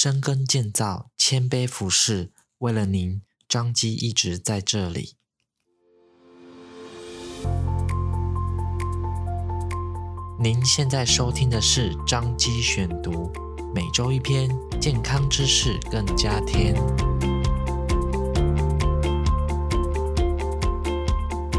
深耕建造，谦卑服侍，为了您，张基一直在这里。您现在收听的是张基选读，每周一篇健康知识，更加添。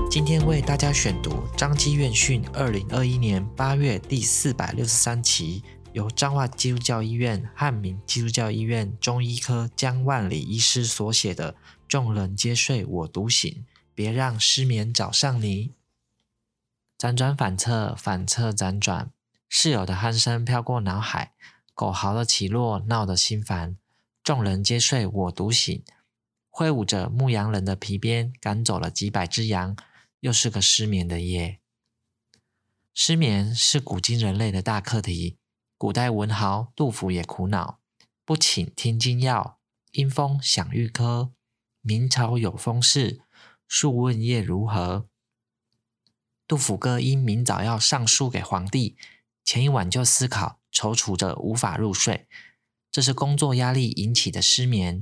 今天为大家选读张基院讯二零二一年八月第四百六十三期。由彰化基督教医院汉民基督教医院中医科江万里医师所写的《众人皆睡我独醒》，别让失眠找上你。辗转反侧，反侧辗转，室友的鼾声飘过脑海，狗嚎的起落闹得心烦。众人皆睡我独醒，挥舞着牧羊人的皮鞭，赶走了几百只羊。又是个失眠的夜。失眠是古今人类的大课题。古代文豪杜甫也苦恼，不请听金药，因风响玉科。明朝有风事，数问夜如何？杜甫哥因明早要上书给皇帝，前一晚就思考，踌躇着无法入睡。这是工作压力引起的失眠。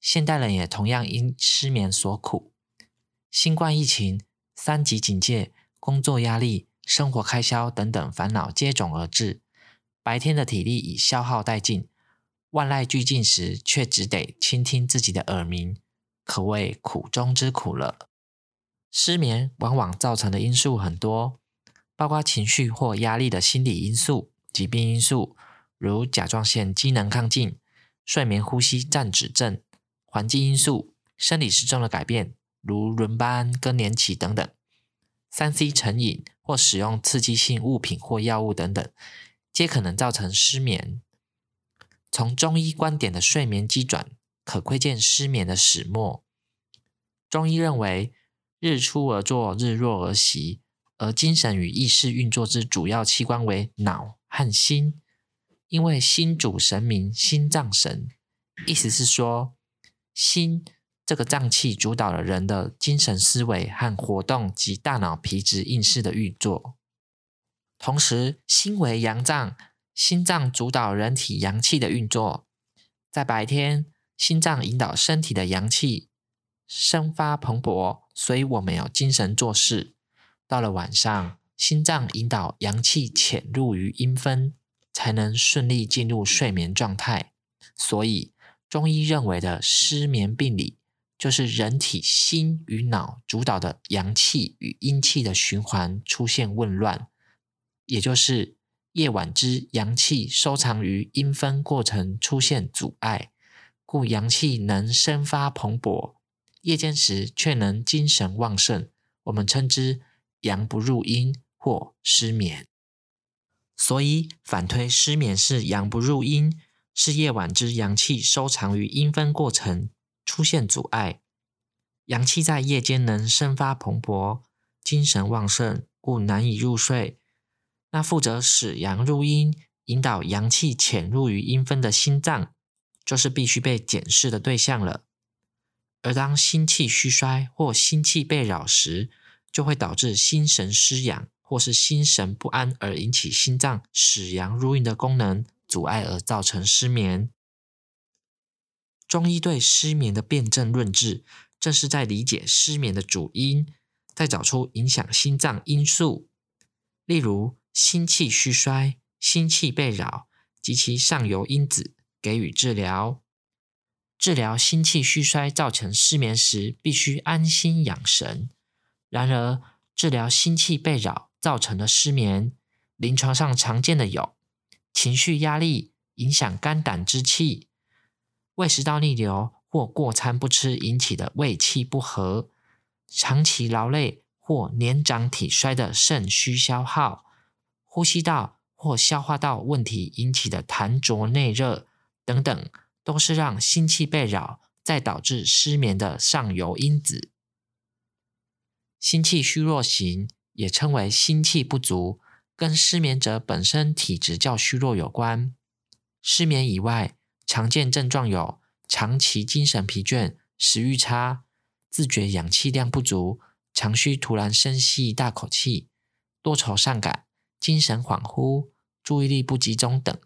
现代人也同样因失眠所苦。新冠疫情、三级警戒、工作压力、生活开销等等烦恼接踵而至。白天的体力已消耗殆尽，万籁俱静时，却只得倾听自己的耳鸣，可谓苦中之苦了。失眠往往造成的因素很多，包括情绪或压力的心理因素、疾病因素，如甲状腺机能亢进、睡眠呼吸暂止症；环境因素、生理时钟的改变，如轮班、更年期等等；三 C 成瘾或使用刺激性物品或药物等等。皆可能造成失眠。从中医观点的睡眠机转，可窥见失眠的始末。中医认为，日出而作，日落而息，而精神与意识运作之主要器官为脑和心。因为心主神明，心脏神，意思是说，心这个脏器主导了人的精神思维和活动及大脑皮质意识的运作。同时，心为阳脏，心脏主导人体阳气的运作。在白天，心脏引导身体的阳气生发蓬勃，所以我们有精神做事。到了晚上，心脏引导阳气潜入于阴分，才能顺利进入睡眠状态。所以，中医认为的失眠病理，就是人体心与脑主导的阳气与阴气的循环出现紊乱。也就是夜晚之阳气收藏于阴分过程出现阻碍，故阳气能生发蓬勃，夜间时却能精神旺盛，我们称之阳不入阴或失眠。所以反推失眠是阳不入阴，是夜晚之阳气收藏于阴分过程出现阻碍，阳气在夜间能生发蓬勃，精神旺盛，故难以入睡。那负责使阳入阴、引导阳气潜入于阴分的心脏，就是必须被检视的对象了。而当心气虚衰或心气被扰时，就会导致心神失养，或是心神不安，而引起心脏使阳入阴的功能阻碍，而造成失眠。中医对失眠的辨证论治，正是在理解失眠的主因，再找出影响心脏因素，例如。心气虚衰、心气被扰及其上游因子，给予治疗。治疗心气虚衰造成失眠时，必须安心养神。然而，治疗心气被扰造成的失眠，临床上常见的有情绪压力影响肝胆之气、胃食道逆流或过餐不吃引起的胃气不和、长期劳累或年长体衰的肾虚消耗。呼吸道或消化道问题引起的痰浊内热等等，都是让心气被扰，再导致失眠的上游因子。心气虚弱型也称为心气不足，跟失眠者本身体质较虚弱有关。失眠以外，常见症状有长期精神疲倦、食欲差、自觉氧气量不足、常需突然深吸一大口气、多愁善感。精神恍惚、注意力不集中等，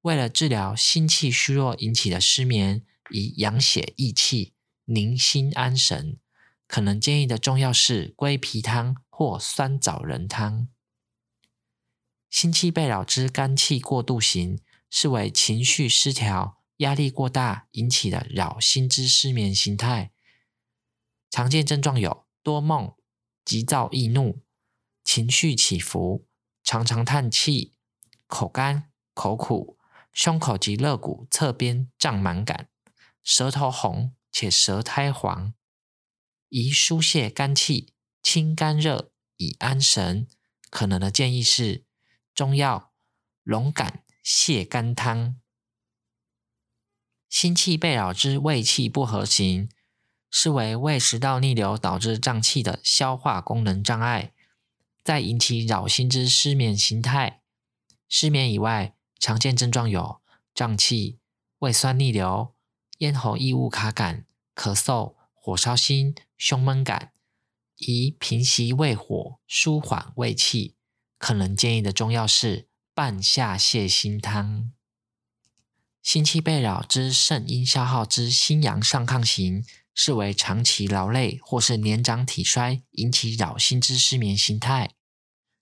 为了治疗心气虚弱引起的失眠，以养血益气、宁心安神，可能建议的中药是龟皮汤或酸枣仁汤。心气被扰之肝气过度型，是为情绪失调、压力过大引起的扰心之失眠形态。常见症状有多梦、急躁易怒、情绪起伏、常常叹气、口干、口苦。胸口及肋骨侧边胀满感，舌头红且舌苔黄，宜疏泄肝气、清肝热以安神。可能的建议是中药龙胆泻肝汤。心气被扰之胃气不和行，是为胃食道逆流导致胀气的消化功能障碍，再引起扰心之失眠形态。失眠以外，常见症状有胀气、胃酸逆流、咽喉异物卡感、咳嗽、火烧心、胸闷感，宜平息胃火、舒缓胃气。可能建议的中药是半夏泻心汤。心气被扰之肾阴消耗之心阳上亢型，视为长期劳累或是年长体衰引起扰心之失眠形态。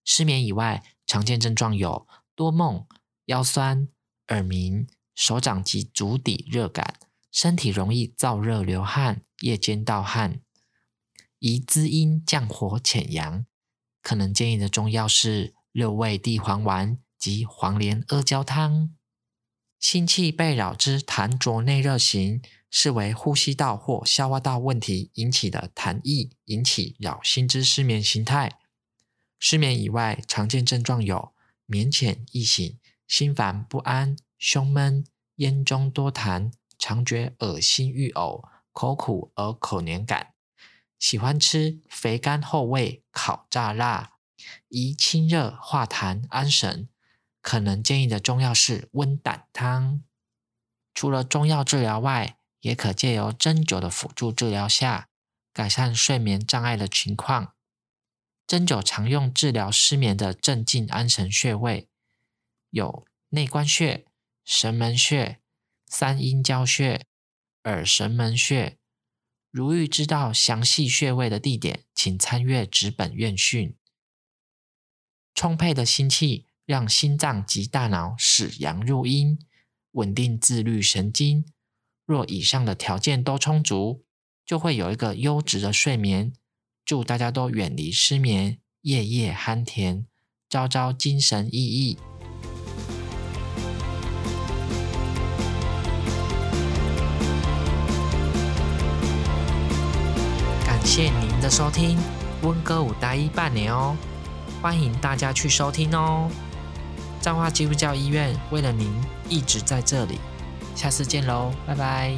失眠以外，常见症状有多梦。腰酸、耳鸣、手掌及足底热感，身体容易燥热流汗，夜间盗汗，宜滋阴降火潜阳。可能建议的中药是六味地黄丸及黄连阿胶汤。心气被扰之痰浊内热型，是为呼吸道或消化道问题引起的痰液，引起扰心之失眠形态。失眠以外，常见症状有眠浅易醒。心烦不安、胸闷、咽中多痰、常觉恶心欲呕、口苦而口黏感，喜欢吃肥甘厚味、烤炸辣，宜清热化痰安神。可能建议的中药是温胆汤。除了中药治疗外，也可借由针灸的辅助治疗下，改善睡眠障碍的情况。针灸常用治疗失眠的镇静安神穴位。有内关穴、神门穴、三阴交穴、耳神门穴。如欲知道详细穴位的地点，请参阅纸本院讯。充沛的心气让心脏及大脑使阳入阴，稳定自律神经。若以上的条件都充足，就会有一个优质的睡眠。祝大家都远离失眠，夜夜酣甜，朝朝精神奕奕。感谢您的收听，温哥武待医半年哦，欢迎大家去收听哦。彰化基督教医院为了您一直在这里，下次见喽，拜拜。